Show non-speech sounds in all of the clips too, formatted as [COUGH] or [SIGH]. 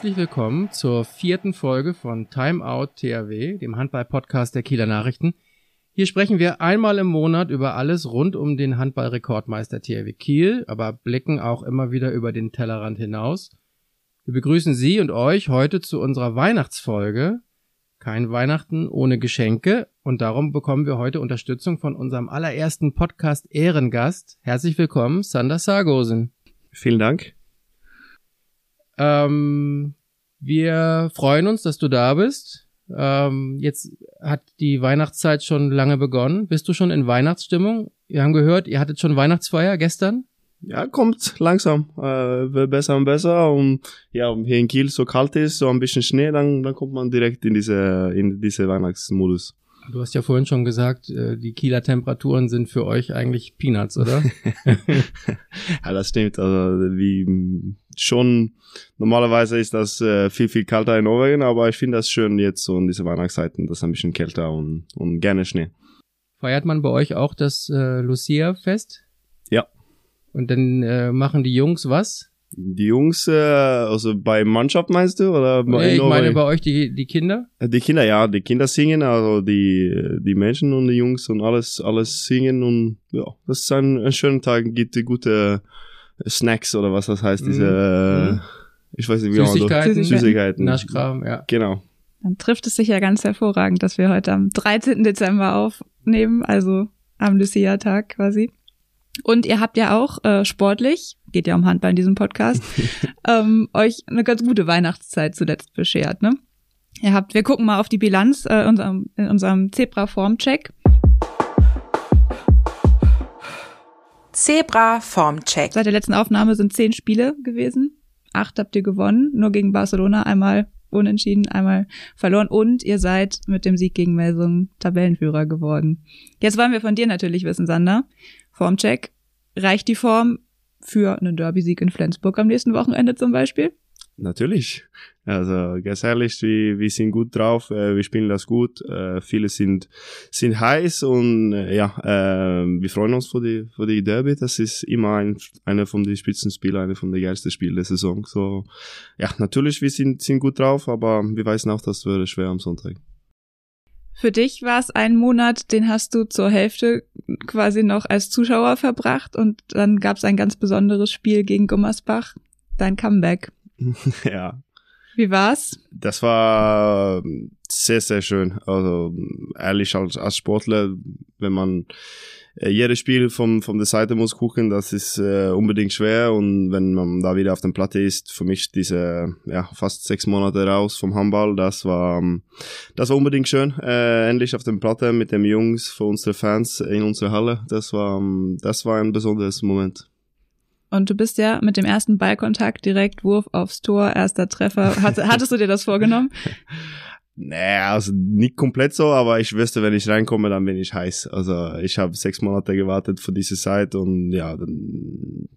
herzlich willkommen zur vierten Folge von Time Out THW, dem Handball-Podcast der Kieler Nachrichten. Hier sprechen wir einmal im Monat über alles rund um den Handball-Rekordmeister THW Kiel, aber blicken auch immer wieder über den Tellerrand hinaus. Wir begrüßen Sie und euch heute zu unserer Weihnachtsfolge. Kein Weihnachten ohne Geschenke und darum bekommen wir heute Unterstützung von unserem allerersten Podcast Ehrengast. Herzlich willkommen, Sander Sargosen. Vielen Dank. Ähm, wir freuen uns, dass du da bist. Ähm, jetzt hat die Weihnachtszeit schon lange begonnen. Bist du schon in Weihnachtsstimmung? Wir haben gehört, ihr hattet schon Weihnachtsfeier gestern. Ja, kommt langsam, äh, wird besser und besser und ja, hier in Kiel so kalt ist, so ein bisschen Schnee, dann, dann kommt man direkt in diese, in diese Weihnachtsmodus. Du hast ja vorhin schon gesagt, äh, die Kieler Temperaturen sind für euch eigentlich Peanuts, oder? [LAUGHS] [LAUGHS] ja, das stimmt. Also wie schon normalerweise ist das äh, viel, viel kälter in Norwegen, aber ich finde das schön jetzt so in diese Weihnachtszeiten, das ist ein bisschen kälter und, und gerne Schnee. Feiert man bei euch auch das äh, Lucia-Fest? Ja. Und dann äh, machen die Jungs was? Die Jungs, äh, also bei Mannschaft meinst du? Oder nee, ich meine bei euch die, die Kinder? Die Kinder, ja, die Kinder singen, also die, die Menschen und die Jungs und alles, alles singen und ja, das ist ein, ein schöner Tag, gibt gute Snacks oder was das heißt, diese, mhm. äh, ich weiß nicht, wie Süßigkeiten, man Süßigkeiten. Naschkram, ja. Genau. Dann trifft es sich ja ganz hervorragend, dass wir heute am 13. Dezember aufnehmen, also am Lucia-Tag quasi. Und ihr habt ja auch äh, sportlich, geht ja um Handball in diesem Podcast, [LAUGHS] ähm, euch eine ganz gute Weihnachtszeit zuletzt beschert, ne? Ihr habt, wir gucken mal auf die Bilanz äh, unserem, in unserem Zebra-Formcheck. Zebra-Formcheck. Seit der letzten Aufnahme sind zehn Spiele gewesen. Acht habt ihr gewonnen, nur gegen Barcelona einmal unentschieden, einmal verloren und ihr seid mit dem Sieg gegen Melsung Tabellenführer geworden. Jetzt wollen wir von dir natürlich wissen, Sander. Formcheck. Reicht die Form für einen Derby-Sieg in Flensburg am nächsten Wochenende zum Beispiel? Natürlich. Also ganz ehrlich, wir, wir sind gut drauf, äh, wir spielen das gut, äh, viele sind sind heiß und äh, ja, äh, wir freuen uns für die für die Derby. Das ist immer ein, einer von den Spitzenspielen, einer von den geilsten Spielen der Saison. So ja, natürlich, wir sind sind gut drauf, aber wir wissen auch, das wird schwer am Sonntag. Für dich war es ein Monat, den hast du zur Hälfte quasi noch als Zuschauer verbracht und dann gab es ein ganz besonderes Spiel gegen Gummersbach, dein Comeback. [LAUGHS] ja. Wie war's? Das war sehr, sehr schön. Also ehrlich als, als Sportler, wenn man jedes Spiel von, von der Seite muss gucken, das ist äh, unbedingt schwer und wenn man da wieder auf der Platte ist, für mich diese ja, fast sechs Monate raus vom Handball, das war das war unbedingt schön. Äh, endlich auf der Platte mit den Jungs, für unsere Fans in unserer Halle, das war das war ein besonderes Moment. Und du bist ja mit dem ersten Ballkontakt direkt Wurf aufs Tor, erster Treffer. Hattest du dir das vorgenommen? [LAUGHS] Naja, also nicht komplett so, aber ich wüsste, wenn ich reinkomme, dann bin ich heiß. Also ich habe sechs Monate gewartet für diese Zeit und ja, dann,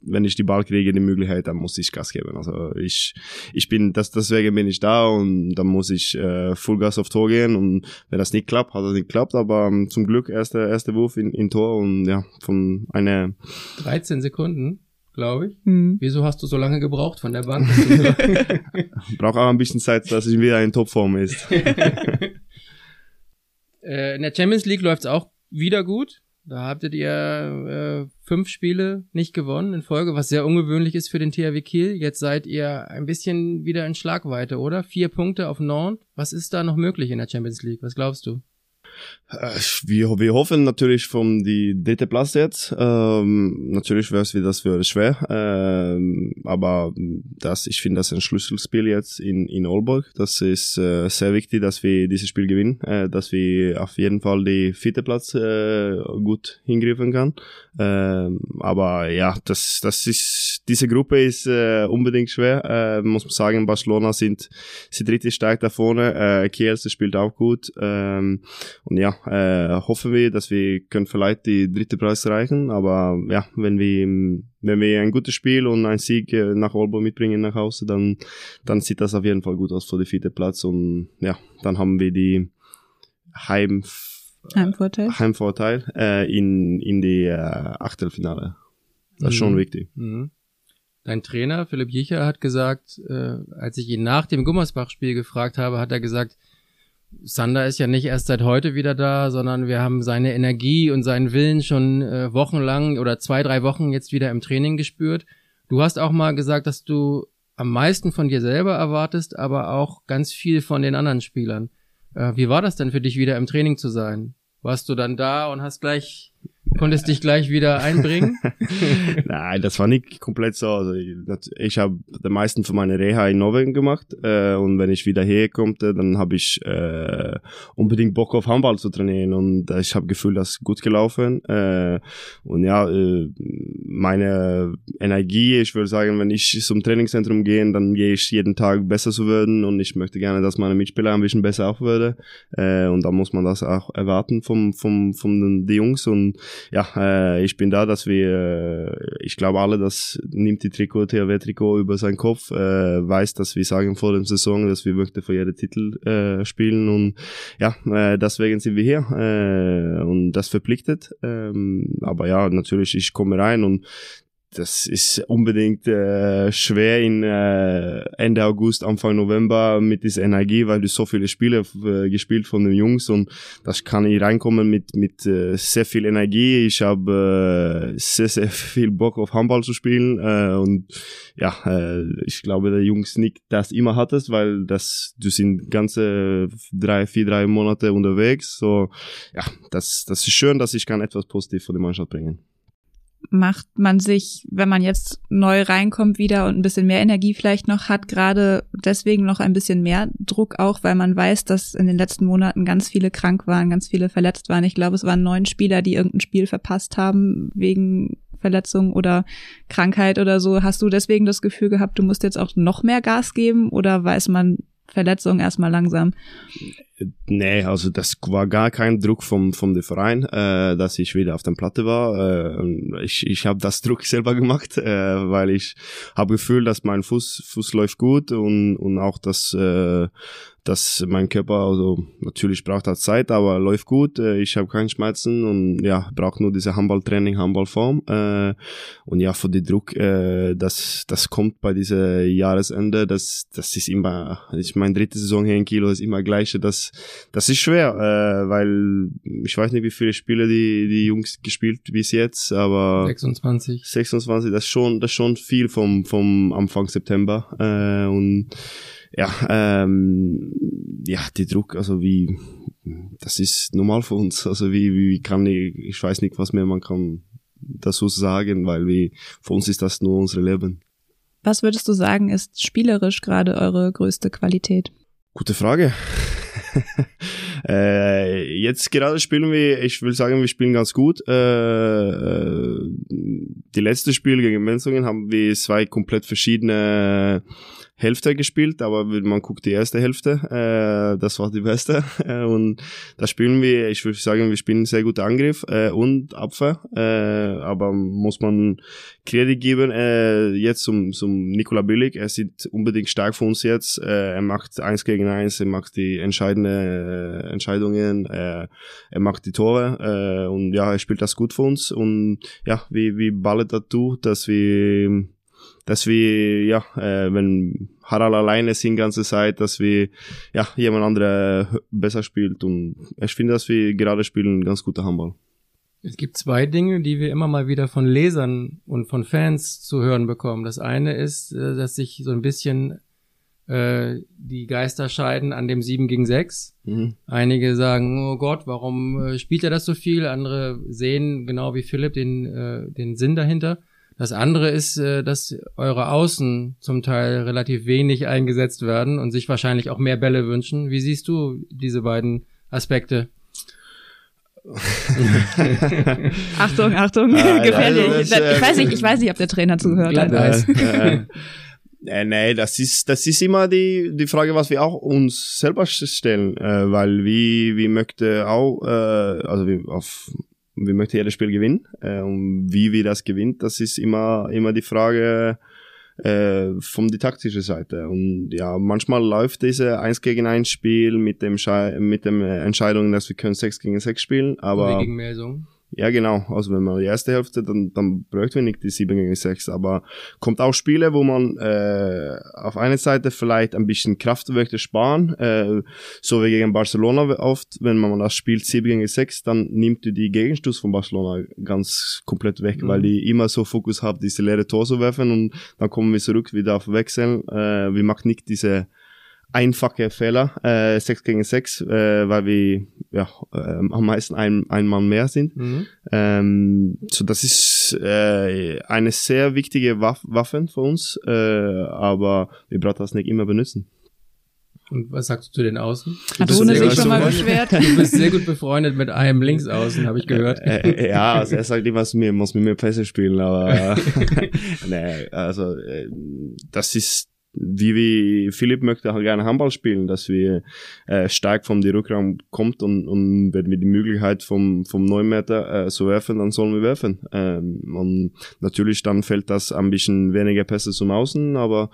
wenn ich die Ball kriege, die Möglichkeit, dann muss ich Gas geben. Also ich, ich bin, das, deswegen bin ich da und dann muss ich äh, Fullgas auf Tor gehen und wenn das nicht klappt, hat das nicht geklappt, aber um, zum Glück erster erste Wurf in, in Tor und ja, von einer 13 Sekunden glaube ich. Hm. Wieso hast du so lange gebraucht von der Bank? [LAUGHS] Braucht auch ein bisschen Zeit, dass ich wieder in Topform ist. [LAUGHS] äh, in der Champions League läuft es auch wieder gut. Da habtet ihr äh, fünf Spiele nicht gewonnen in Folge, was sehr ungewöhnlich ist für den THW Kiel. Jetzt seid ihr ein bisschen wieder in Schlagweite, oder? Vier Punkte auf Nantes. Was ist da noch möglich in der Champions League? Was glaubst du? Äh, wir, wir hoffen natürlich von die dritte Platz jetzt. Ähm, natürlich wäre es wieder das wäre schwer, ähm, aber das, ich finde das ein Schlüsselspiel jetzt in in Aalborg. Das ist äh, sehr wichtig, dass wir dieses Spiel gewinnen, äh, dass wir auf jeden Fall die vierte Platz äh, gut hingriffen kann. Ähm, aber ja, das das ist diese Gruppe ist äh, unbedingt schwer. Äh, muss man sagen, Barcelona sind sind richtig stark da vorne. Äh, Kielce spielt auch gut. Ähm, und ja, äh, hoffen wir, dass wir können vielleicht die dritte Preis erreichen. Aber ja, wenn wir wenn wir ein gutes Spiel und ein Sieg äh, nach Olbo mitbringen nach Hause, dann dann sieht das auf jeden Fall gut aus für den vierten Platz. Und ja, dann haben wir die Heim Heimvorteil, Heimvorteil äh, in in die äh, Achtelfinale. Das ist schon mhm. wichtig. Mhm. dein Trainer Philipp Jicher hat gesagt, äh, als ich ihn nach dem Gummersbach-Spiel gefragt habe, hat er gesagt, Sander ist ja nicht erst seit heute wieder da, sondern wir haben seine Energie und seinen Willen schon äh, wochenlang oder zwei, drei Wochen jetzt wieder im Training gespürt. Du hast auch mal gesagt, dass du am meisten von dir selber erwartest, aber auch ganz viel von den anderen Spielern. Äh, wie war das denn für dich wieder im Training zu sein? Warst du dann da und hast gleich Konntest dich gleich wieder [LAUGHS] einbringen? Nein, das war nicht komplett so. Also ich, ich habe die meisten von meiner Reha in Norwegen gemacht äh, und wenn ich wieder herkomme, dann habe ich äh, unbedingt Bock auf Handball zu trainieren und ich habe Gefühl, das ist gut gelaufen. Äh, und ja, äh, meine Energie, ich würde sagen, wenn ich zum Trainingszentrum gehe, dann gehe ich jeden Tag besser zu werden und ich möchte gerne, dass meine Mitspieler ein bisschen besser auch werden. Äh, und da muss man das auch erwarten vom, vom, vom den, die Jungs und ja, äh, ich bin da, dass wir, äh, ich glaube alle, das nimmt die Trikot, THW-Trikot über seinen Kopf, äh, weiß, dass wir sagen vor der Saison, dass wir möchten für jeden Titel äh, spielen und ja, äh, deswegen sind wir hier äh, und das verpflichtet. Ähm, aber ja, natürlich, ich komme rein und das ist unbedingt äh, schwer in äh, Ende August, Anfang November mit dieser Energie, weil du so viele Spiele äh, gespielt von den Jungs und das kann ich reinkommen mit mit äh, sehr viel Energie. Ich habe äh, sehr sehr viel Bock auf Handball zu spielen äh, und ja, äh, ich glaube der Jungs nicht das immer hattest, weil das du sind ganze drei vier drei Monate unterwegs. So ja, das das ist schön, dass ich kann etwas positiv für die Mannschaft bringen macht man sich, wenn man jetzt neu reinkommt wieder und ein bisschen mehr Energie vielleicht noch hat, gerade deswegen noch ein bisschen mehr Druck auch, weil man weiß, dass in den letzten Monaten ganz viele krank waren, ganz viele verletzt waren. Ich glaube, es waren neun Spieler, die irgendein Spiel verpasst haben wegen Verletzung oder Krankheit oder so. Hast du deswegen das Gefühl gehabt, du musst jetzt auch noch mehr Gas geben oder weiß man Verletzung erstmal langsam? Nee, also das war gar kein Druck vom, vom dem Verein, äh, dass ich wieder auf der Platte war. Äh, ich ich habe das Druck selber gemacht, äh, weil ich habe Gefühl, dass mein Fuß, Fuß läuft gut und, und auch, dass äh, dass mein Körper, also natürlich braucht das Zeit, aber läuft gut. Äh, ich habe keine Schmerzen und ja, braucht nur diese Handballtraining, Handballform. Äh, und ja, für den Druck, äh, das, das kommt bei dieser Jahresende, das, das ist immer, ich meine dritte Saison hier in Kilo ist immer gleiche. Das, das ist schwer, weil ich weiß nicht, wie viele Spiele die, die Jungs gespielt bis jetzt, aber 26. 26, das ist schon, das ist schon viel vom, vom Anfang September. und ja, ähm, ja, die Druck, also wie, das ist normal für uns. Also wie, wie kann ich, ich weiß nicht, was mehr man kann dazu sagen, weil wie, für uns ist das nur unser Leben. Was würdest du sagen, ist spielerisch gerade eure größte Qualität? Gute Frage. [LAUGHS] äh, jetzt gerade spielen wir, ich will sagen, wir spielen ganz gut. Äh, äh die letzte Spiel gegen Menzungen haben wir zwei komplett verschiedene Hälfte gespielt, aber man guckt die erste Hälfte, äh, das war die beste. [LAUGHS] Äh, und da spielen wir, ich würde sagen, wir spielen sehr gut Angriff äh, und Abwehr, äh, aber muss man Kredit geben, äh, jetzt zum, zum Nikola Billig, er sieht unbedingt stark für uns jetzt, äh, er macht eins gegen eins, er macht die entscheidende äh, Entscheidungen, äh, er macht die Tore äh, und ja, er spielt das gut für uns. Und ja, wie, wie ballet dazu, dass wir dass wir, ja, äh, wenn Harald alleine ist die ganze Zeit, dass wir, ja, jemand andere besser spielt und ich finde, dass wir gerade spielen ganz guter Handball. Es gibt zwei Dinge, die wir immer mal wieder von Lesern und von Fans zu hören bekommen. Das eine ist, äh, dass sich so ein bisschen äh, die Geister scheiden an dem 7 gegen 6. Mhm. Einige sagen, oh Gott, warum äh, spielt er das so viel? Andere sehen genau wie Philipp den, äh, den Sinn dahinter. Das andere ist, äh, dass eure Außen zum Teil relativ wenig eingesetzt werden und sich wahrscheinlich auch mehr Bälle wünschen. Wie siehst du diese beiden Aspekte? [LAUGHS] Achtung, Achtung, ah, gefährlich. Also das, ich weiß nicht, ich weiß nicht, ob der Trainer zugehört hat. Äh, äh, nee, das ist, das ist immer die, die Frage, was wir auch uns selber stellen, äh, weil wie, wie möchte auch, äh, also wie auf wir möchten jedes Spiel gewinnen. Äh, und wie wir das gewinnt, das ist immer, immer die Frage äh, von der taktischen Seite. Und ja, manchmal läuft diese 1 gegen 1 Spiel mit dem, Schei mit dem Entscheidung, dass wir können 6 gegen 6 spielen, aber... Wie gegen Melsung. Ja, genau. Also wenn man die erste Hälfte, dann, dann bräuchten wir nicht die 7 gegen 6. Aber kommt auch Spiele, wo man äh, auf einer Seite vielleicht ein bisschen Kraftwerke sparen, äh, so wie gegen Barcelona oft, wenn man das spielt 7 gegen 6, dann nimmt du die Gegenstoß von Barcelona ganz komplett weg, mhm. weil die immer so Fokus haben, diese leere Tor zu werfen und dann kommen wir zurück wieder auf Wechseln. Äh, wir machen nicht diese einfache Fehler, äh, 6 gegen 6, äh, weil wir ja, äh, am meisten ein, ein Mann mehr sind. Mhm. Ähm, so das ist äh, eine sehr wichtige Waff Waffe für uns, äh, aber wir brauchen das nicht immer benutzen. Und was sagst du zu den Außen? Hat Rune sich schon mal beschwert? Du bist sehr gut befreundet mit einem Linksaußen, habe ich gehört. Äh, äh, ja, also er sagt immer, mir muss mit mir Pässe spielen, aber [LAUGHS] [LAUGHS] nee, also äh, das ist wie wie Philipp möchte auch gerne Handball spielen, dass wir äh, stark vom die Rückraum kommt und, und wenn wir die Möglichkeit vom vom 9 Meter äh, so werfen, dann sollen wir werfen. Ähm, und natürlich dann fällt das ein bisschen weniger Pässe zum Außen, aber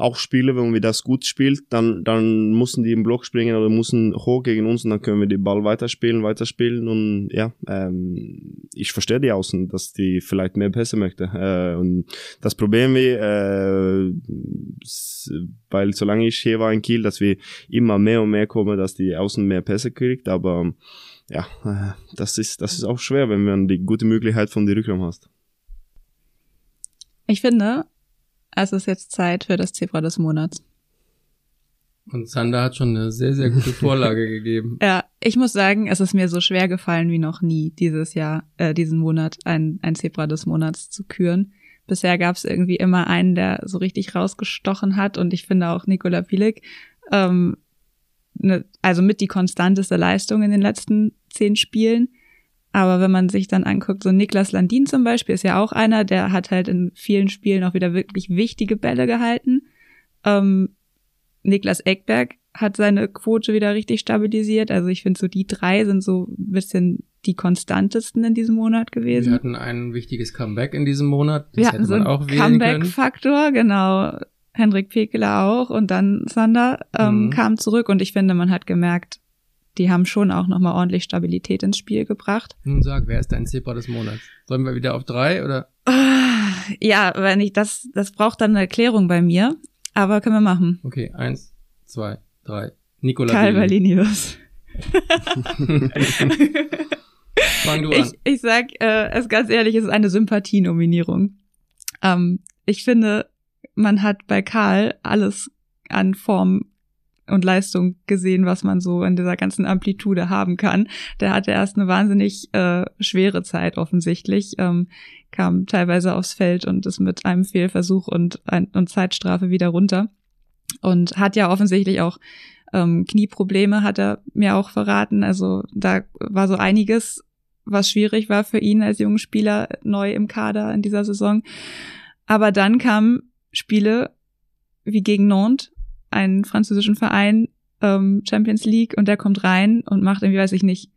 auch Spiele, wenn wir das gut spielt, dann, dann müssen die im Block springen oder müssen hoch gegen uns und dann können wir den Ball weiterspielen, weiterspielen und ja, ähm, ich verstehe die Außen, dass die vielleicht mehr Pässe möchte. Äh, und das Problem wir, äh, weil solange ich hier war in Kiel, dass wir immer mehr und mehr kommen, dass die Außen mehr Pässe kriegt, aber ja, äh, das ist, das ist auch schwer, wenn man die gute Möglichkeit von die Rückraum hast. Ich finde, es ist jetzt Zeit für das Zebra des Monats. Und Sander hat schon eine sehr, sehr gute [LAUGHS] Vorlage gegeben. Ja, ich muss sagen, es ist mir so schwer gefallen wie noch nie dieses Jahr, äh, diesen Monat ein, ein Zebra des Monats zu küren. Bisher gab es irgendwie immer einen, der so richtig rausgestochen hat und ich finde auch Nikola Pilik, ähm, ne, also mit die konstanteste Leistung in den letzten zehn Spielen. Aber wenn man sich dann anguckt, so Niklas Landin zum Beispiel ist ja auch einer, der hat halt in vielen Spielen auch wieder wirklich wichtige Bälle gehalten. Ähm, Niklas Eckberg hat seine Quote wieder richtig stabilisiert. Also ich finde so die drei sind so ein bisschen die konstantesten in diesem Monat gewesen. Wir hatten ein wichtiges Comeback in diesem Monat. Das Wir hatten so einen Comeback-Faktor, genau. Henrik Pekeler auch und dann Sander ähm, mhm. kam zurück und ich finde, man hat gemerkt, die haben schon auch nochmal ordentlich Stabilität ins Spiel gebracht. Nun sag, wer ist dein Zebra des Monats? Sollen wir wieder auf drei oder? Ah, ja, wenn ich das, das braucht dann eine Erklärung bei mir, aber können wir machen. Okay, eins, zwei, drei. Nikola Karl Valinius. [LAUGHS] [LAUGHS] Fang du an. Ich, ich sag äh, es ganz ehrlich, es ist eine Sympathienominierung. Ähm, ich finde, man hat bei Karl alles an Form und Leistung gesehen, was man so in dieser ganzen Amplitude haben kann. Der hatte erst eine wahnsinnig äh, schwere Zeit offensichtlich, ähm, kam teilweise aufs Feld und ist mit einem Fehlversuch und, ein, und Zeitstrafe wieder runter. Und hat ja offensichtlich auch ähm, Knieprobleme, hat er mir auch verraten. Also da war so einiges, was schwierig war für ihn als jungen Spieler neu im Kader in dieser Saison. Aber dann kamen Spiele wie gegen Nantes, einen französischen Verein, ähm, Champions League, und der kommt rein und macht irgendwie, weiß ich nicht,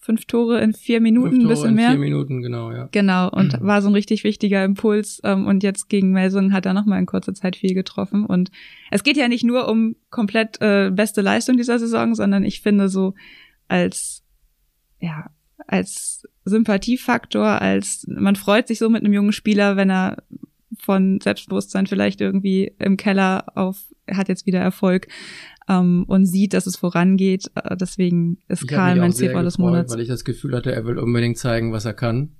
fünf Tore in vier Minuten, ein bisschen mehr. Vier Minuten, genau, ja. Genau, und mhm. war so ein richtig wichtiger Impuls. Ähm, und jetzt gegen Melsung hat er nochmal in kurzer Zeit viel getroffen. Und es geht ja nicht nur um komplett äh, beste Leistung dieser Saison, sondern ich finde so als, ja, als Sympathiefaktor, als man freut sich so mit einem jungen Spieler, wenn er von Selbstbewusstsein vielleicht irgendwie im Keller auf, er hat jetzt wieder Erfolg ähm, und sieht, dass es vorangeht. Äh, deswegen ist ich Karl mein Zebra des Monats. Weil ich das Gefühl hatte, er will unbedingt zeigen, was er kann.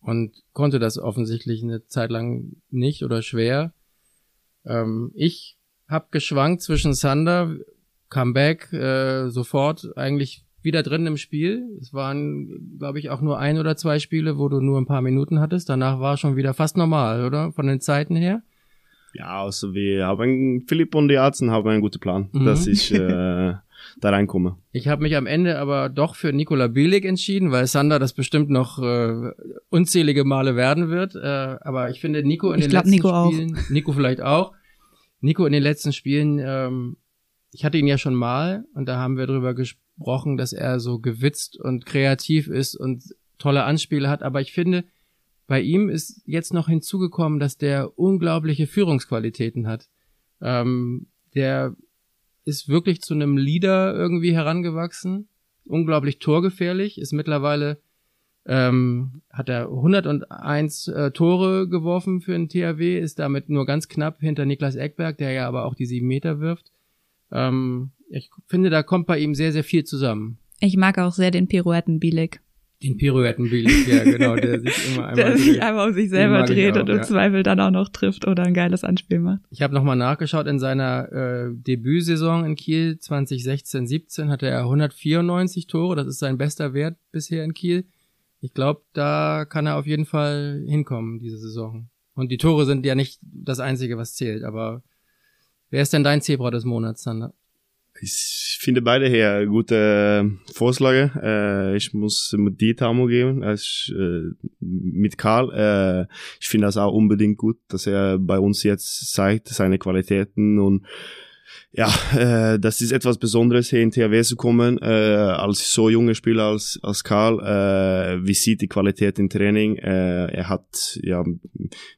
Und konnte das offensichtlich eine Zeit lang nicht oder schwer. Ähm, ich habe geschwankt zwischen Sander, Comeback, äh, sofort eigentlich wieder drin im Spiel. Es waren, glaube ich, auch nur ein oder zwei Spiele, wo du nur ein paar Minuten hattest. Danach war schon wieder fast normal, oder? Von den Zeiten her. Ja, also wir haben, Philipp und die Ärzte haben einen guten Plan, mhm. dass ich äh, da reinkomme. [LAUGHS] Ich habe mich am Ende aber doch für Nikola Bielig entschieden, weil Sander das bestimmt noch äh, unzählige Male werden wird. Äh, aber ich finde Nico in ich den glaub, letzten Nico Spielen, auch. Nico vielleicht auch, Nico in den letzten Spielen, ähm, ich hatte ihn ja schon mal und da haben wir drüber gesprochen, gesprochen, dass er so gewitzt und kreativ ist und tolle Anspiele hat, aber ich finde, bei ihm ist jetzt noch hinzugekommen, dass der unglaubliche Führungsqualitäten hat. Ähm, der ist wirklich zu einem Leader irgendwie herangewachsen, unglaublich torgefährlich, ist mittlerweile ähm, hat er 101 äh, Tore geworfen für den THW, ist damit nur ganz knapp hinter Niklas Eckberg, der ja aber auch die sieben Meter wirft. Ähm, ich finde, da kommt bei ihm sehr, sehr viel zusammen. Ich mag auch sehr den Pirouetten Bielig. Den Pirouettenbillig, ja genau, der sich immer [LAUGHS] einmal Der dreht. sich einmal um sich selber dreht auch, und im ja. Zweifel dann auch noch trifft oder ein geiles Anspiel macht. Ich habe nochmal nachgeschaut, in seiner äh, Debütsaison in Kiel 2016-17 hatte er 194 Tore, das ist sein bester Wert bisher in Kiel. Ich glaube, da kann er auf jeden Fall hinkommen, diese Saison. Und die Tore sind ja nicht das Einzige, was zählt, aber wer ist denn dein Zebra des Monats, Sander? Ich finde beide her gute äh, Vorschläge. Äh, ich muss mit dir Tamo geben, als, äh, mit Karl. Äh, ich finde das auch unbedingt gut, dass er bei uns jetzt zeigt, seine Qualitäten und ja, äh, das ist etwas Besonderes hier in THW zu kommen, äh, als so junge Spieler als, als Karl, äh, wie sieht die Qualität im Training, äh, er hat, ja,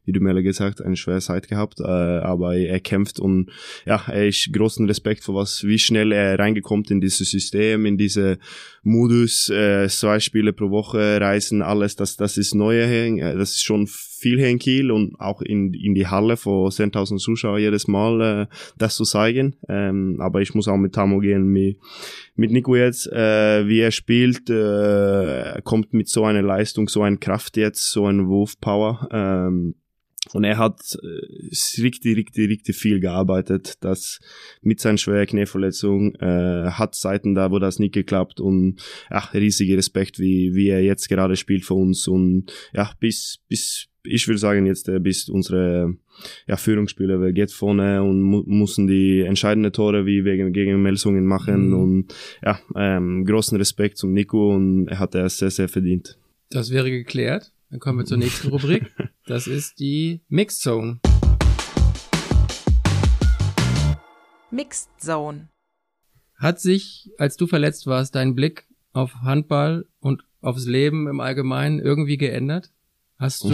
wie du mir gesagt, eine schwere Zeit gehabt, äh, aber er kämpft und ja, er ist großen Respekt für was, wie schnell er reingekommen in dieses System, in diese Modus, äh, zwei Spiele pro Woche, Reisen, alles, das, das ist hier, äh, das ist schon viel hier in Kiel und auch in, in die Halle vor 10.000 Zuschauer jedes Mal äh, das zu zeigen. Ähm, aber ich muss auch mit Tamo gehen, mit, mit Nico jetzt, äh, wie er spielt, äh, kommt mit so einer Leistung, so einer Kraft jetzt, so ein Wurfpower. Ähm, und er hat äh, richtig, richtig, richtig viel gearbeitet. Das mit seiner schweren Knieverletzung äh, hat Zeiten da, wo das nicht geklappt und ja, riesiger Respekt, wie wie er jetzt gerade spielt für uns und ja bis bis ich will sagen jetzt äh, bis unsere ja, Führungsspieler geht vorne und mu müssen die entscheidende Tore wie wegen gegen Melsungen machen Mhm. und ja ähm, großen Respekt zum Nico und er hat es sehr sehr verdient. Das wäre geklärt. Dann kommen wir zur nächsten Rubrik. [LAUGHS] Das ist die Mixed Zone. Mixed Zone. Hat sich, als du verletzt warst, dein Blick auf Handball und aufs Leben im Allgemeinen irgendwie geändert? Hast du,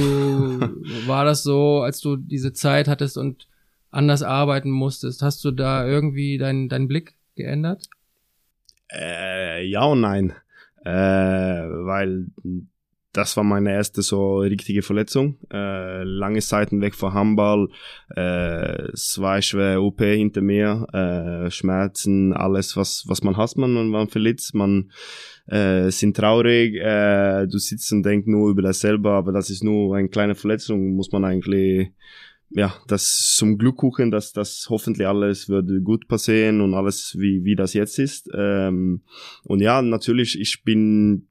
war das so, als du diese Zeit hattest und anders arbeiten musstest, hast du da irgendwie deinen deinen Blick geändert? Äh, ja und nein. Äh, weil das war meine erste so richtige Verletzung. Äh, lange Zeiten weg von Handball, äh, zwei schwere OP hinter mir, äh, Schmerzen, alles, was, was man hasst, man, man verletzt, man äh, sind traurig, äh, du sitzt und denkst nur über das selber, aber das ist nur eine kleine Verletzung, muss man eigentlich ja, das zum Glück gucken, dass das hoffentlich alles würde gut passieren und alles wie, wie das jetzt ist. Ähm, und ja, natürlich, ich bin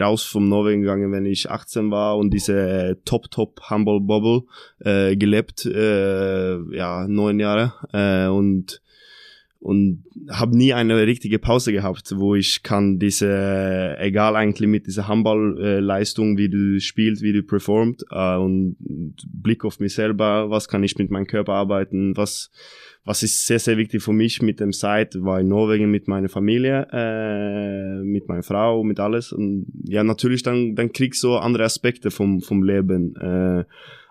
raus vom Norwegen gegangen, wenn ich 18 war und diese Top Top Humble Bubble äh, gelebt, äh, ja neun Jahre äh, und und habe nie eine richtige Pause gehabt, wo ich kann diese, egal eigentlich mit dieser Handballleistung, wie du spielst, wie du performt äh, und Blick auf mich selber, was kann ich mit meinem Körper arbeiten, was was ist sehr sehr wichtig für mich mit dem Zeit, war in Norwegen mit meiner Familie, äh, mit meiner Frau, mit alles. Und ja natürlich dann dann kriegst du andere Aspekte vom vom Leben, äh,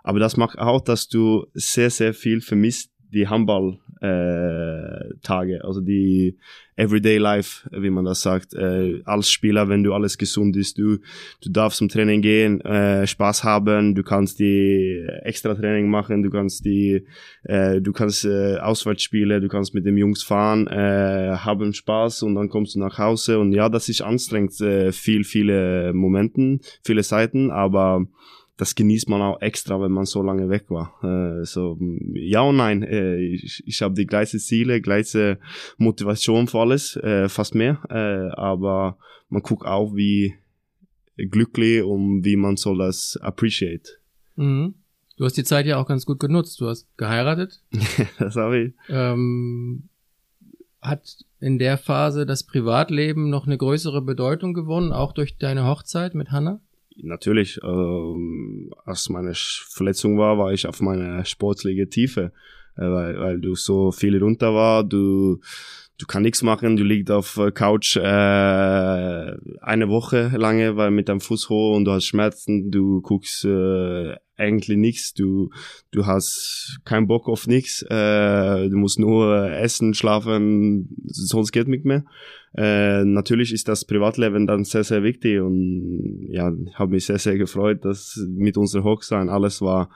aber das macht auch, dass du sehr sehr viel vermisst die Handball äh, also die Everyday Life, wie man das sagt, äh, als Spieler, wenn du alles gesund ist, du du darfst zum Training gehen, äh, Spaß haben, du kannst die extra Training machen, du kannst die, du kannst Auswärtsspiele, du kannst mit den Jungs fahren, haben Spaß und dann kommst du nach Hause und ja, das ist anstrengend, viel viele Momenten, viele Seiten, aber das genießt man auch extra, wenn man so lange weg war. Äh, so ja und nein. Äh, ich ich habe die gleiche Ziele, gleiche Motivation für alles, äh, fast mehr. Äh, aber man guckt auch, wie glücklich und wie man soll das appreciate. Mhm. Du hast die Zeit ja auch ganz gut genutzt. Du hast geheiratet. [LAUGHS] das habe ich. Ähm, hat in der Phase das Privatleben noch eine größere Bedeutung gewonnen, auch durch deine Hochzeit mit Hannah? Natürlich, ähm, als meine Verletzung war, war ich auf meiner sportliche Tiefe, äh, weil, weil du so viel runter war, du du kannst nichts machen, du liegst auf Couch äh, eine Woche lange, weil mit deinem Fuß hoch und du hast Schmerzen, du guckst äh, eigentlich nichts, du du hast keinen Bock auf nichts, äh, du musst nur essen, schlafen, sonst geht nicht mehr. Äh, natürlich ist das Privatleben dann sehr sehr wichtig und ja, habe mich sehr sehr gefreut, dass mit unserer Hochzeit alles war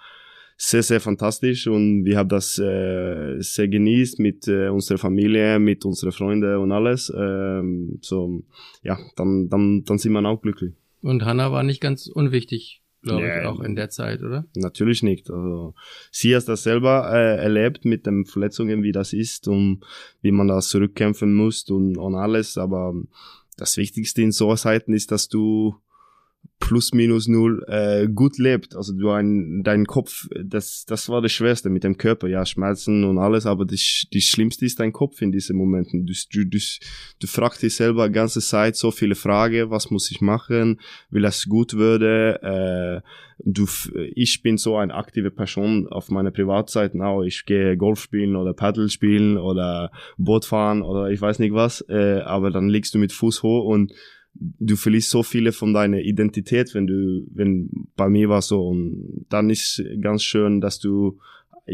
sehr, sehr fantastisch und wir haben das äh, sehr genießt mit äh, unserer Familie, mit unseren Freunden und alles. Ähm, so, ja, dann, dann, dann sind wir auch glücklich. Und Hanna war nicht ganz unwichtig, glaube nee, ich, auch in der Zeit, oder? Natürlich nicht. Also, sie hat das selber äh, erlebt mit den Verletzungen, wie das ist und wie man das zurückkämpfen muss und, und alles. Aber das Wichtigste in so Zeiten ist, dass du plus minus null äh, gut lebt. Also du ein, dein Kopf, das, das war das Schwerste mit dem Körper, ja, Schmerzen und alles, aber das, das Schlimmste ist dein Kopf in diesen Momenten. Du, du, du, du fragst dich selber ganze Zeit so viele Fragen, was muss ich machen, will es gut würde, äh, du, ich bin so eine aktive Person auf meiner Privatzeit auch. Ich gehe Golf spielen oder Paddle spielen oder Boot fahren oder ich weiß nicht was, äh, aber dann liegst du mit Fuß hoch und du verlierst so viele von deiner Identität, wenn du, wenn bei mir war so und dann ist ganz schön, dass du,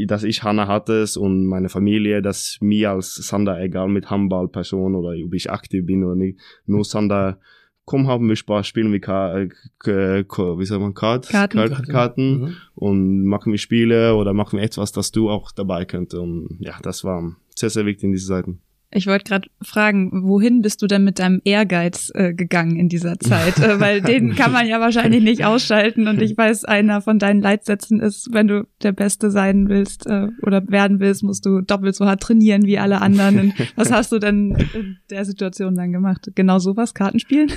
dass ich Hanna hattest und meine Familie, dass mir als Sander egal mit Handballperson oder ob ich aktiv bin oder nicht, nur Sander komm, haben wir Spaß, spielen wir Ka äh, wie sagt man, Kart? Karten, Karten, Karten mhm. und machen wir Spiele oder machen wir etwas, dass du auch dabei könnt und ja, das war sehr, sehr wichtig in diesen Zeiten. Ich wollte gerade fragen, wohin bist du denn mit deinem Ehrgeiz äh, gegangen in dieser Zeit? äh, weil [LAUGHS] den kann man ja wahrscheinlich nicht ausschalten. Und ich [LAUGHS] weiß, einer von deinen Leitsätzen ist, wenn du der Beste sein willst äh, oder werden willst, musst du doppelt so hart trainieren wie alle anderen. Und [LAUGHS] was hast du denn in der Situation dann gemacht? Genau sowas, Kartenspielen?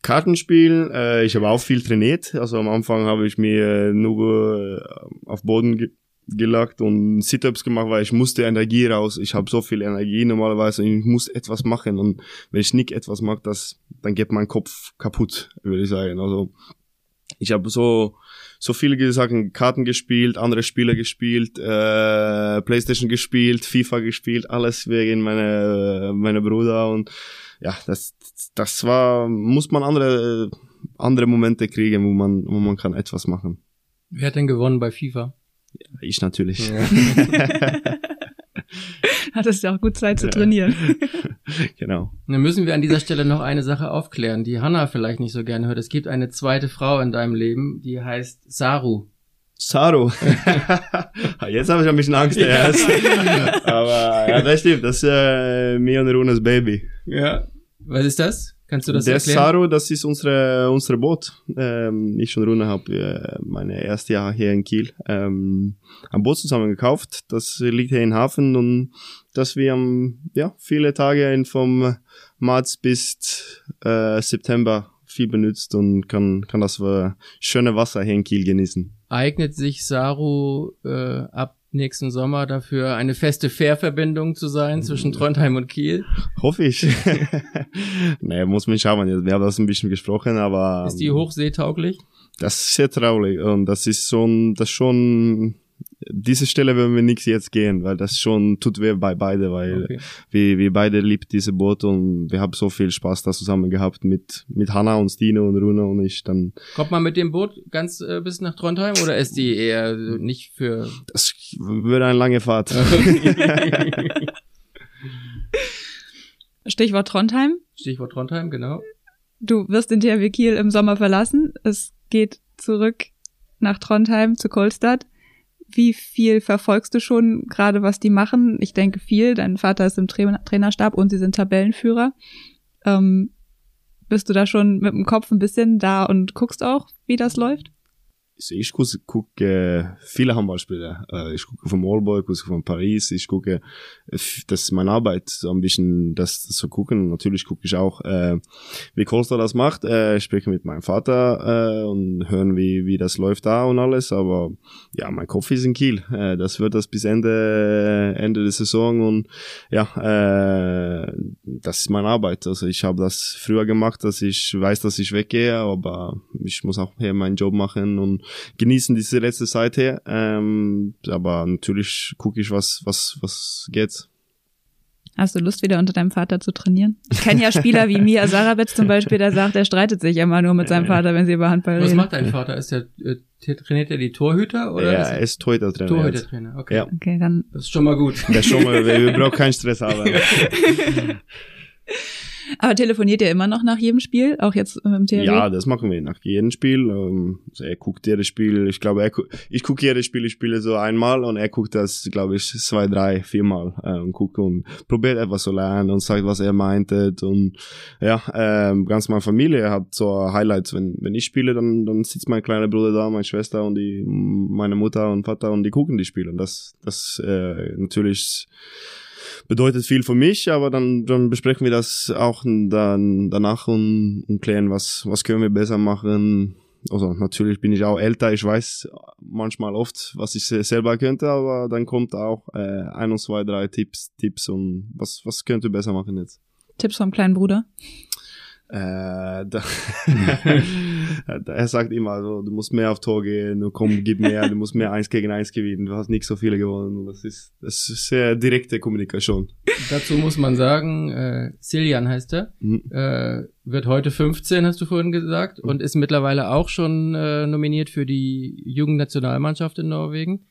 Kartenspielen, äh, ich habe auch viel trainiert. Also am Anfang habe ich mir nur äh, auf Boden gelagt und Sit-ups gemacht, weil ich musste Energie raus. Ich habe so viel Energie normalerweise und ich muss etwas machen und wenn ich nicht etwas mache, das dann geht mein Kopf kaputt, würde ich sagen. Also ich habe so so viele Sachen, Karten gespielt, andere Spiele gespielt, äh, Playstation gespielt, FIFA gespielt, alles wegen meiner meiner Bruder und ja, das das war muss man andere andere Momente kriegen, wo man wo man kann etwas machen. Wer hat denn gewonnen bei FIFA? Ich natürlich. Ja. [LAUGHS] Hattest ja auch gut Zeit zu trainieren. [LAUGHS] genau. Dann müssen wir an dieser Stelle noch eine Sache aufklären, die Hanna vielleicht nicht so gerne hört. Es gibt eine zweite Frau in deinem Leben, die heißt Saru. Saru. [LAUGHS] Jetzt habe ich ein bisschen Angst ja. Aber ja, das stimmt. Das ist äh, mir und Runas Baby. Ja. Was ist das? Kannst du das Der erklären? Saru, das ist unsere, unsere Boot. Ähm, ich und Rune habe äh, meine erste Jahr hier in Kiel ähm, ein Boot zusammen gekauft. Das liegt hier in Hafen und das wir am, ja, viele Tage in vom März bis äh, September viel benutzt und kann, kann das äh, schöne Wasser hier in Kiel genießen. Eignet sich Saru äh, ab nächsten Sommer dafür eine feste Fährverbindung zu sein zwischen Trondheim und Kiel? Hoffe ich. [LAUGHS] naja, muss man schauen. Wir haben das ein bisschen gesprochen, aber. Ist die hochseetauglich? Das ist sehr traurig und das ist so ein, das schon diese Stelle werden wir nicht jetzt gehen, weil das schon tut weh bei beide, weil okay. wir, wir beide liebt diese Boot und wir haben so viel Spaß da zusammen gehabt mit, mit Hanna und Stine und Runa und ich dann. Kommt man mit dem Boot ganz äh, bis nach Trondheim oder ist die eher nicht für? Das würde eine lange Fahrt. [LAUGHS] Stichwort Trondheim. Stichwort Trondheim, genau. Du wirst den THW Kiel im Sommer verlassen. Es geht zurück nach Trondheim zu Kolstadt. Wie viel verfolgst du schon gerade, was die machen? Ich denke viel. Dein Vater ist im Tra Trainerstab und sie sind Tabellenführer. Ähm, bist du da schon mit dem Kopf ein bisschen da und guckst auch, wie das läuft? Ich gucke, gucke viele Handballspiele. Äh, ich gucke von Allboy, ich gucke von Paris, ich gucke, das ist meine Arbeit, so ein bisschen das, das zu gucken. Natürlich gucke ich auch, äh, wie Costa das macht. Äh, ich spreche mit meinem Vater äh, und hören, wie, wie das läuft da und alles. Aber ja, mein Kopf ist in Kiel. Äh, das wird das bis Ende, Ende der Saison und ja, äh, das ist meine Arbeit. Also ich habe das früher gemacht, dass ich weiß, dass ich weggehe, aber ich muss auch hier meinen Job machen und genießen diese letzte Zeit her. Ähm, aber natürlich gucke ich, was, was, was geht. Hast du Lust, wieder unter deinem Vater zu trainieren? Ich kenne ja Spieler wie Mia Sarabetz zum Beispiel, der sagt, er streitet sich immer nur mit seinem Vater, wenn sie über Handball Was reden. macht dein Vater? Ist der, äh, trainiert er die Torhüter oder ja, ist er ist Torhüter-Trainer. Torhütertrainer? Okay. Ja. Okay, dann Das ist schon mal gut. Der schon mal, wir, wir brauchen keinen Stress haben. [LAUGHS] [LAUGHS] Aber telefoniert ihr immer noch nach jedem Spiel, auch jetzt im THW? Ja, das machen wir nach jedem Spiel. Ähm, Also er guckt jedes Spiel. Ich glaube, er ich gucke jedes Spiel, ich spiele so einmal und er guckt das, glaube ich, zwei, drei, viermal äh, und guckt und probiert etwas zu lernen und sagt, was er meinte. Und ja, ähm, ganz meine Familie hat so Highlights. Wenn, wenn ich spiele, dann, dann sitzt mein kleiner Bruder da, meine Schwester und die, meine Mutter und Vater und die gucken die Spiele. Und das, das äh, natürlich bedeutet viel für mich, aber dann, dann besprechen wir das auch dann danach und, und klären, was, was können wir besser machen. Also natürlich bin ich auch älter, ich weiß manchmal oft, was ich selber könnte, aber dann kommt auch äh, ein und zwei, drei Tipps, Tipps und was, was könnte besser machen jetzt. Tipps vom kleinen Bruder? Äh, da, [LAUGHS] [LAUGHS] er sagt immer so, du musst mehr auf Tor gehen, du komm, gib mehr, du musst mehr eins gegen eins gewinnen, du hast nicht so viele gewonnen. Das ist, das ist sehr direkte Kommunikation. Dazu muss man sagen, äh, Siljan heißt er, Mhm. äh, wird heute 15, hast du vorhin gesagt, und ist mittlerweile auch schon äh, nominiert für die Jugendnationalmannschaft in Norwegen.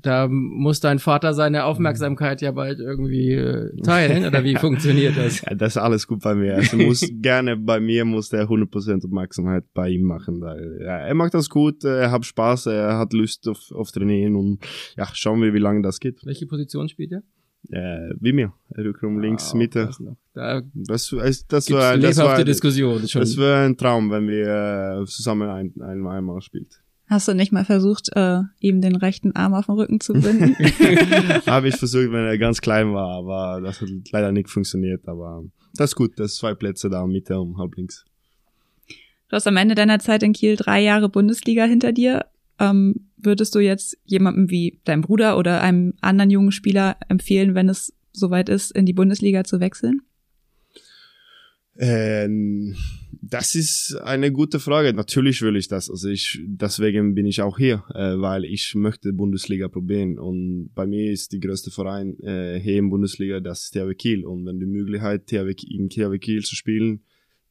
Da muss dein Vater seine Aufmerksamkeit ja bald irgendwie äh, teilen, oder wie [LAUGHS] funktioniert das? Ja, das ist alles gut bei mir. Also muss [LAUGHS] gerne bei mir muss der 100% Aufmerksamkeit bei ihm machen. Weil, ja, er macht das gut, er hat Spaß, er hat Lust auf, auf Trainieren und ja, schauen wir, wie lange das geht. Welche Position spielt er? Äh, wie mir. Rückraum links, Ah, Mitte. weiß noch. Da Das, das, das war, das war, Diskussion. Schon. das wäre ein Traum, wenn wir äh, zusammen ein, ein, einmal spielt. Hast du nicht mal versucht, äh, ihm den rechten Arm auf den Rücken zu binden? [LAUGHS] Habe ich versucht, wenn er ganz klein war, aber das hat leider nicht funktioniert. Aber das ist gut, das ist zwei Plätze da, Mitte und halb links. Du hast am Ende deiner Zeit in Kiel drei Jahre Bundesliga hinter dir. Ähm, würdest du jetzt jemandem wie deinem Bruder oder einem anderen jungen Spieler empfehlen, wenn es soweit ist, in die Bundesliga zu wechseln? Ähm, das ist eine gute Frage. Natürlich will ich das. Also ich, deswegen bin ich auch hier, äh, weil ich möchte Bundesliga probieren. Und bei mir ist die größte Verein äh, hier in Bundesliga, das THW Kiel. Und wenn die Möglichkeit THW, in THW Kiel zu spielen,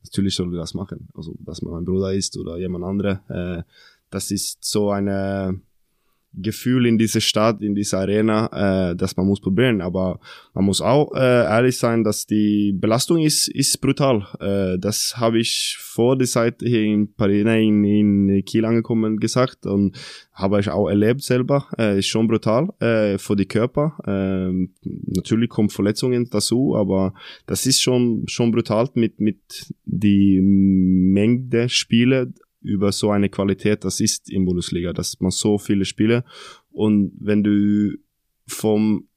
natürlich soll ich das machen. Also, dass man mein Bruder ist oder jemand andere. Äh, das ist so eine Gefühl in dieser Stadt, in dieser Arena, äh, dass man muss probieren. Aber man muss auch äh, ehrlich sein, dass die Belastung ist, ist brutal. Äh, das habe ich vor der Zeit hier in Paris, nein, in Kiel angekommen gesagt und habe ich auch erlebt selber. Äh, ist schon brutal äh, für die Körper. Äh, natürlich kommen Verletzungen dazu, aber das ist schon schon brutal mit mit die Menge Spiele über so eine Qualität, das ist in Bundesliga, dass man so viele Spiele und wenn du vom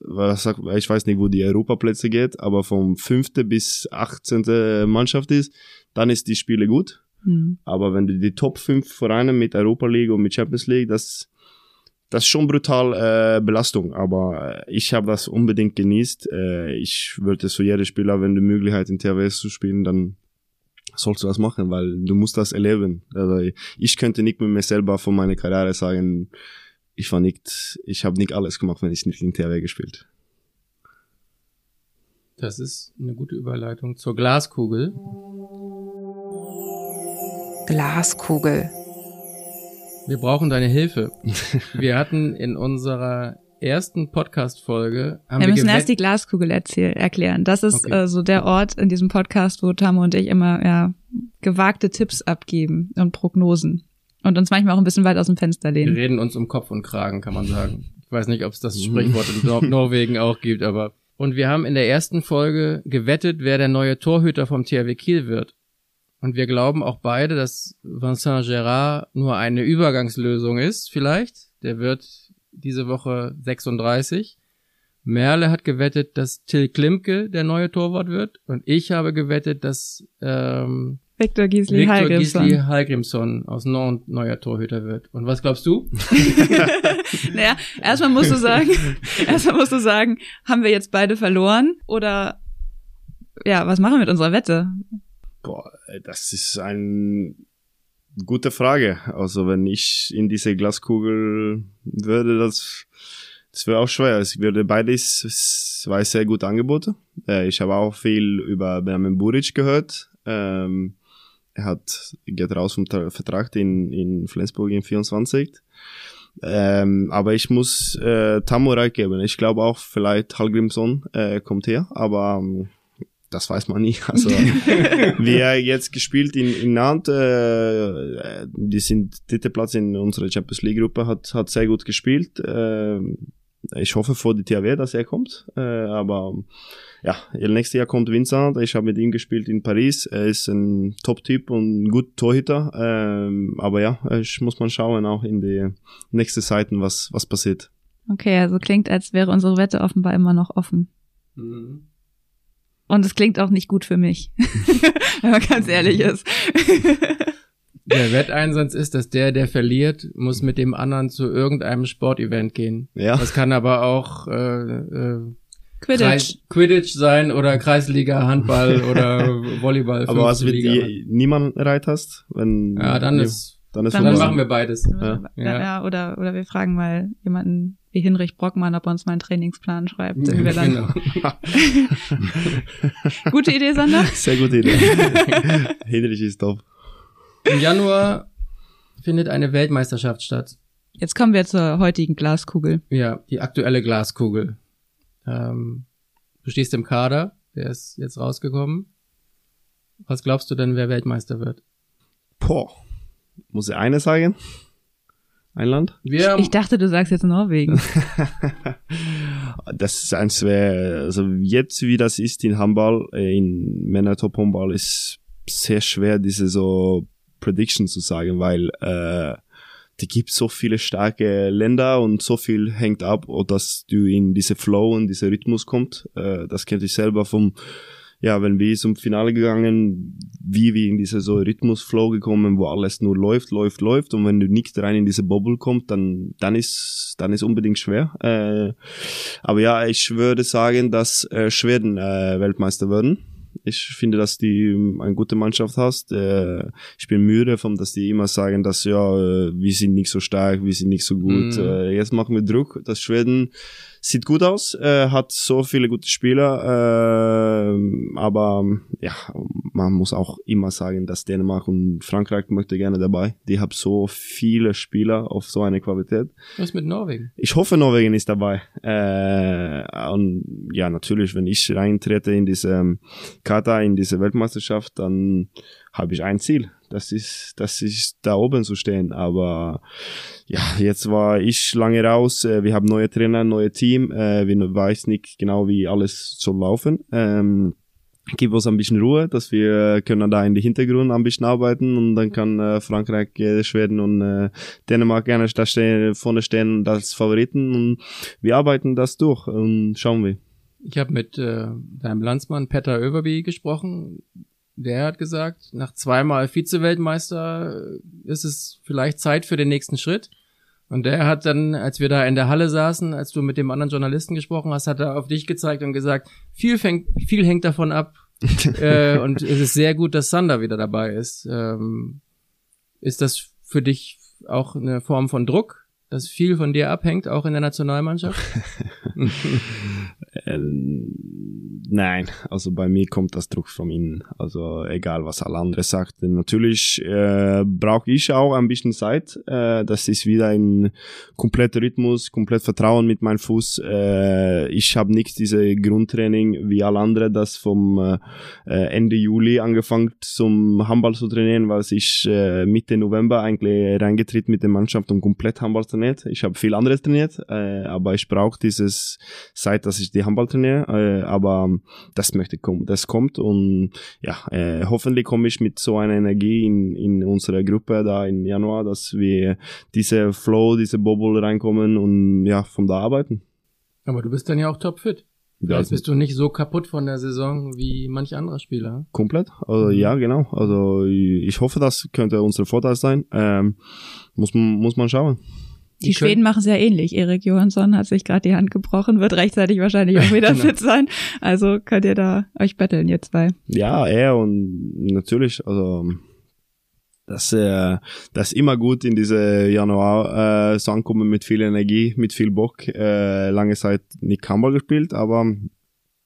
was sag, ich weiß nicht, wo die Europaplätze geht, aber vom fünfte bis 18. Mannschaft ist, dann ist die Spiele gut. Hm. Aber wenn du die Top 5 Vereine mit Europa League und mit Champions League, das, das ist schon brutal äh, Belastung. Aber äh, ich habe das unbedingt genießt. Äh, ich würde so jeder Spieler, wenn du Möglichkeit in THWS zu spielen, dann sollst du das machen, weil du musst das erleben. Also ich könnte nicht mit mir selber von meiner Karriere sagen, ich war nicht, ich habe nicht alles gemacht, wenn ich nicht in THW gespielt. Das ist eine gute Überleitung zur Glaskugel. Glaskugel. Wir brauchen deine Hilfe. [LAUGHS] Wir hatten in unserer ersten Podcast-Folge haben Wir wir, müssen erst die Glaskugel erzähl erklären. Das ist Okay. äh, so der Ort in diesem Podcast, wo Tamu und ich immer ja, gewagte Tipps abgeben und Prognosen. Und uns manchmal auch ein bisschen weit aus dem Fenster Wir lehnen. reden uns um Kopf und Kragen, kann man sagen. Ich weiß nicht, ob es das Sprichwort in Nor [LAUGHS] Norwegen auch gibt, aber. Und wir haben in der ersten Folge gewettet, wer der neue Torhüter vom THW Kiel wird. Und wir glauben auch beide, dass Vincent Gérard nur eine Übergangslösung ist, vielleicht. Der wird diese Woche 36. Merle hat gewettet, dass Till Klimke der neue Torwart wird. Und ich habe gewettet, dass ähm, Victor Gisli. Gisli Hallgrimsson aus Nantes neuer Torhüter wird. Und was glaubst du? [LAUGHS] Naja, erstmal musst du sagen, [LAUGHS] erstmal musst du sagen, haben wir jetzt beide verloren oder ja, was machen wir mit unserer Wette? Boah, das ist eine gute Frage. Also wenn ich in diese Glaskugel würde, das Das wäre auch schwer. Es würde beides, es war sehr gute Angebote. Äh, ich habe auch viel über Benjamin Buric gehört. Ähm, er hat, geht raus vom Tra- Vertrag in, in Flensburg in 24. Ähm, aber ich muss äh, Tammo Reich geben. Ich glaube auch, vielleicht Hallgrimsson äh, kommt her, aber ähm, das weiß man nie. [LAUGHS] Also wir jetzt gespielt in, in Nantes, äh, die sind dritte Platz in unserer Champions League Gruppe, hat, hat sehr gut gespielt. Äh, ich hoffe vor die THW, dass er kommt. Äh, aber ja, nächstes Jahr kommt Vincent. Ich habe mit ihm gespielt in Paris. Er ist ein Top-Typ und ein gut Torhüter. Ähm, aber ja, ich muss mal schauen auch in die nächsten Zeiten, was, was passiert. Okay, also klingt, als wäre unsere Wette offenbar immer noch offen. Mhm. Und es klingt auch nicht gut für mich, [LAUGHS] wenn man ganz ehrlich ist. [LAUGHS] Der Wetteinsatz ist, dass der, der verliert, muss mit dem anderen zu irgendeinem Sportevent gehen. Ja. Das kann aber auch äh, äh, Quidditch. Kreis, Quidditch sein oder Kreisliga, Handball [LAUGHS] oder Volleyball. Aber was fünfte mit Liga. die niemand erreicht hast, wenn Ja, dann ist, dann ist Dann dann machen wir beides. Ja. Ja. ja, oder, oder wir fragen mal jemanden wie Hinrich Brockmann, ob er uns mal einen Trainingsplan schreibt. Den wir dann Genau. [LAUGHS] Gute Idee, Sander? Sehr gute Idee. [LAUGHS] Hinrich ist top. Im Januar findet eine Weltmeisterschaft statt. Jetzt kommen wir zur heutigen Glaskugel. Ja, die aktuelle Glaskugel. Ähm, du stehst im Kader, der ist jetzt rausgekommen. Was glaubst du denn, wer Weltmeister wird? Boah. Muss ich eine sagen? Ein Land? Wir, Ich dachte, du sagst jetzt Norwegen. [LAUGHS] Das ist eins also jetzt wie das ist in Handball, äh, in Männer Top Handball ist sehr schwer, diese so Prediction zu sagen, weil äh, die gibt so viele starke Länder und so viel hängt ab, dass du in diese Flow und diese Rhythmus kommt. Äh, das kennt ich selber vom ja, wenn wir zum Finale gegangen, wie wir in diese so Rhythmus-Flow gekommen, wo alles nur läuft, läuft, läuft und wenn du nicht rein in diese Bubble kommt, dann, dann ist, dann ist unbedingt schwer. Äh, aber ja, ich würde sagen, dass äh, Schweden äh, Weltmeister werden. Ich finde, dass die eine gute Mannschaft hast. Äh, ich bin müde von, dass die immer sagen, dass ja, äh, wir sind nicht so stark, wir sind nicht so gut. Mhm. Äh, jetzt machen wir Druck, dass Schweden sieht gut aus, äh, hat so viele gute Spieler, äh, aber ja, man muss auch immer sagen, dass Dänemark und Frankreich möchte gerne dabei. Die haben so viele Spieler auf so eine Qualität. was mit Norwegen? Ich hoffe, Norwegen ist dabei. Äh, und ja, natürlich, wenn ich reintrete in diese ähm, Kata, in diese Weltmeisterschaft, dann habe ich ein Ziel. Das ist, das ist da oben zu stehen. Aber ja, jetzt war ich lange raus. Äh, wir haben neue Trainer, neue Team. Äh, wir weiß nicht genau, wie alles soll laufen. Ähm, gib uns ein bisschen Ruhe, dass wir können da in den Hintergrund ein bisschen arbeiten und dann kann äh, Frankreich, Schweden und Dänemark gerne da stehen, vorne stehen als Favoriten und wir arbeiten das durch und schauen wir. Ich habe mit äh, deinem Landsmann Petter Överby gesprochen. Der hat gesagt, nach zweimal Vize-Weltmeister äh, ist es vielleicht Zeit für den nächsten Schritt. Und der hat dann, als wir da in der Halle saßen, als du mit dem anderen Journalisten gesprochen hast, hat er auf dich gezeigt und gesagt, viel, fängt, viel hängt davon ab. [LAUGHS] äh, und es ist sehr gut, dass Sander wieder dabei ist. Ähm, ist das für dich auch eine Form von Druck, dass viel von dir abhängt, auch in der Nationalmannschaft? [LAUGHS] Ähm, nein, also bei mir kommt das Druck von innen. Also egal, was alle anderen sagt. Natürlich äh, brauche ich auch ein bisschen Zeit. Äh, das ist wieder ein kompletter Rhythmus, komplett Vertrauen mit meinem Fuß. Äh, ich habe nicht diese Grundtraining wie alle anderen, das vom äh, äh, Ende Juli angefangen zum Handball zu trainieren, weil ich äh, Mitte November eigentlich reingetreten mit der Mannschaft und komplett Handball trainiert. Ich habe viel anderes trainiert, aber ich brauche dieses Zeit, dass ich die Handball trainiere, äh, aber das möchte kommen, das kommt und ja, äh, hoffentlich komme ich mit so einer Energie in, in unsere Gruppe da im Januar, dass wir diese Flow, diese Bubble reinkommen und ja, von da arbeiten. Aber du bist dann ja auch topfit. Vielleicht bist du nicht so kaputt von der Saison wie manch anderer Spieler. Komplett. Also, ja, genau. Also ich hoffe, das könnte unser Vorteil sein. Ähm, muss, man muss man schauen. Die Schweden machen es ja ähnlich. Erik Johansson hat sich gerade die Hand gebrochen, wird rechtzeitig wahrscheinlich auch [LAUGHS] wieder Genau. fit sein. Also könnt ihr da euch betteln, ihr zwei. Ja, er und natürlich, also das, äh, das ist immer gut in diese Januar äh, ankommen mit viel Energie, mit viel Bock. Äh, lange Zeit nicht Handball gespielt, aber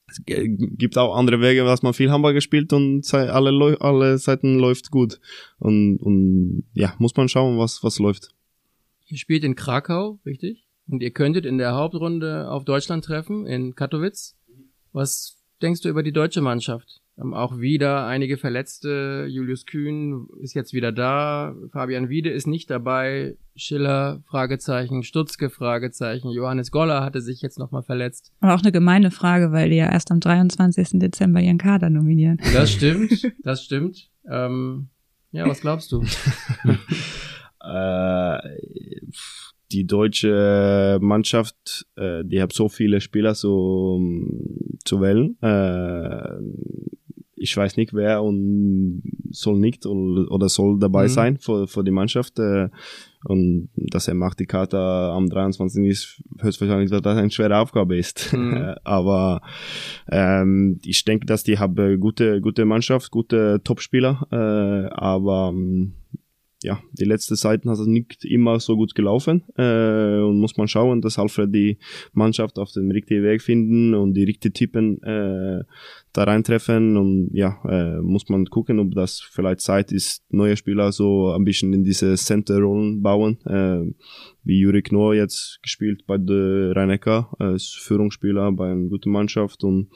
es gibt auch andere Wege, was man viel Handball gespielt und alle, alle Seiten läuft gut. Und, und ja, muss man schauen, was, was läuft. Ihr spielt in Krakau, richtig? Und ihr könntet in der Hauptrunde auf Deutschland treffen, in Katowice. Was denkst du über die deutsche Mannschaft? Haben auch wieder einige Verletzte. Julius Kühn ist jetzt wieder da. Fabian Wiede ist nicht dabei. Schiller, Fragezeichen. Stutzke, Fragezeichen. Johannes Goller hatte sich jetzt nochmal verletzt. Aber auch eine gemeine Frage, weil die ja erst am 23. Dezember ihren Kader nominieren. Das stimmt, [LAUGHS] das stimmt. Ähm, ja, was glaubst du? [LAUGHS] äh, die deutsche Mannschaft, äh, die hat so viele Spieler so um, zu wählen. Äh, ich weiß nicht, wer und soll nicht oder soll dabei mhm. sein für, für die Mannschaft. Äh, und dass er macht die Karte am 23. ist höchstwahrscheinlich, dass das eine schwere Aufgabe ist. Mhm. [LAUGHS] Aber ähm, ich denke, dass die haben gute, gute Mannschaft, gute Topspieler. Äh, aber ja, die letzten Zeiten hat es nicht immer so gut gelaufen äh, und muss man schauen, dass Alfred die Mannschaft auf den richtigen Weg finden und die richtigen Typen äh, da reintreffen. Und ja, äh, muss man gucken, ob das vielleicht Zeit ist, neue Spieler so ein bisschen in diese Center-Rollen bauen, äh, wie Juri Knorr jetzt gespielt bei der Rhein-Neckar als Führungsspieler bei einer guten Mannschaft und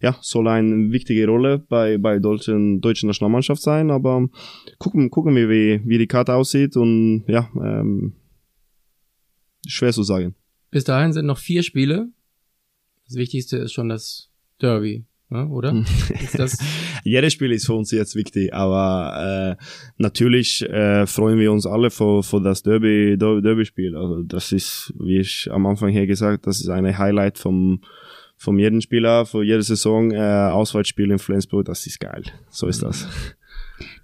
ja, soll eine wichtige Rolle bei, bei deutschen, deutschen Nationalmannschaft sein, aber gucken, gucken wir, wie, wie die Karte aussieht und ja, ähm, schwer zu sagen. Bis dahin sind noch vier Spiele. Das Wichtigste ist schon das Derby ja, oder? [LAUGHS] Ist das Jedes Spiel ist für uns jetzt wichtig, aber äh, natürlich äh, freuen wir uns alle vor, vor das Derby, Derby-Spiel. Also das ist, wie ich am Anfang hier gesagt, das ist eine Highlight vom vom jeden Spieler, für jede Saison äh, Auswärtsspiel in Flensburg, das ist geil. So ist das.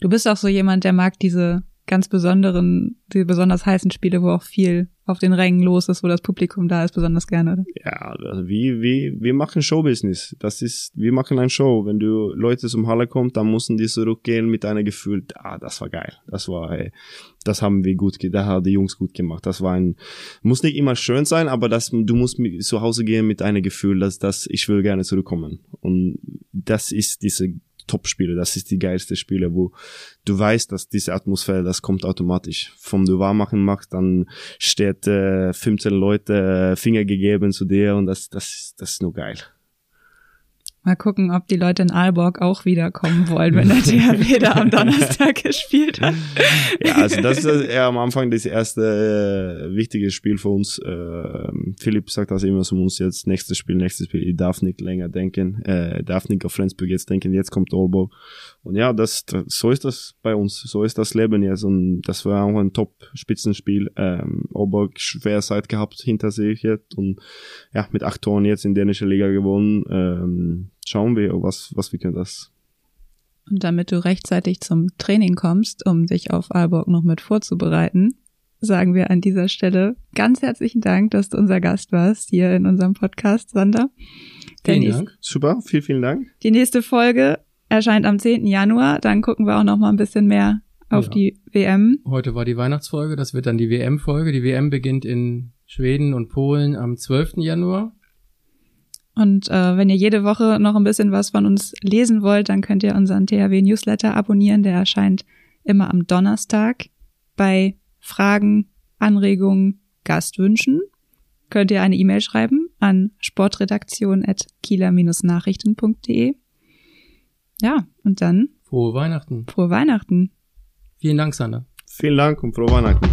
Du bist auch so jemand, der mag diese ganz besonderen, die besonders heißen Spiele, wo auch viel auf den Rängen los ist, wo das Publikum da ist, besonders gerne, oder? Ja, also wie, wie, wir machen Showbusiness. Das ist, wir machen ein Show. Wenn du Leute zum Halle kommt, dann müssen die zurückgehen mit einem Gefühl, ah, das war geil. Das war, hey, das haben wir gut, da haben die Jungs gut gemacht. Das war ein, muss nicht immer schön sein, aber das, du musst zu Hause gehen mit einem Gefühl, dass das, ich will gerne zurückkommen. Und das ist diese Top-Spiele, das ist die geilste Spiele, wo du weißt, dass diese Atmosphäre, das kommt automatisch. Vom du warm machst, dann steht äh, 15 Leute äh, Finger gegeben zu dir und das, das, das ist nur geil. Mal gucken, ob die Leute in Aalborg auch wiederkommen wollen, wenn der [LAUGHS] THW da am Donnerstag [LAUGHS] gespielt hat. Ja, also das ist eher am Anfang das erste äh, wichtige Spiel für uns. Äh, Philipp sagt das immer, so muss jetzt nächstes Spiel, nächstes Spiel. Ich darf nicht länger denken, äh, darf nicht auf Flensburg jetzt denken, jetzt kommt Aalborg. Und ja, das, das, so ist das bei uns, so ist das Leben jetzt und das war auch ein Top-Spitzenspiel. Ähm, Aalborg schwer Zeit gehabt hinter sich jetzt und ja, mit acht Toren jetzt in dänischer Liga gewonnen. Ähm, schauen wir, was, was wir können das. Und damit du rechtzeitig zum Training kommst, um dich auf Aalborg noch mit vorzubereiten, sagen wir an dieser Stelle ganz herzlichen Dank, dass du unser Gast warst hier in unserem Podcast, Sander. Vielen Dank. Super, vielen, vielen Dank. Die nächste Folge erscheint am 10. Januar. Dann gucken wir auch noch mal ein bisschen mehr auf ja. die WM. Heute war die Weihnachtsfolge, das wird dann die WM-Folge. Die WM beginnt in Schweden und Polen am 12. Januar. Und äh, wenn ihr jede Woche noch ein bisschen was von uns lesen wollt, dann könnt ihr unseren THW Newsletter abonnieren. Der erscheint immer am Donnerstag. Bei Fragen, Anregungen, Gastwünschen könnt ihr eine E-Mail schreiben an sportredaktion.kieler-nachrichten.de. Ja, und dann. Frohe Weihnachten. Frohe Weihnachten. Vielen Dank, Sander. Vielen Dank und frohe Weihnachten.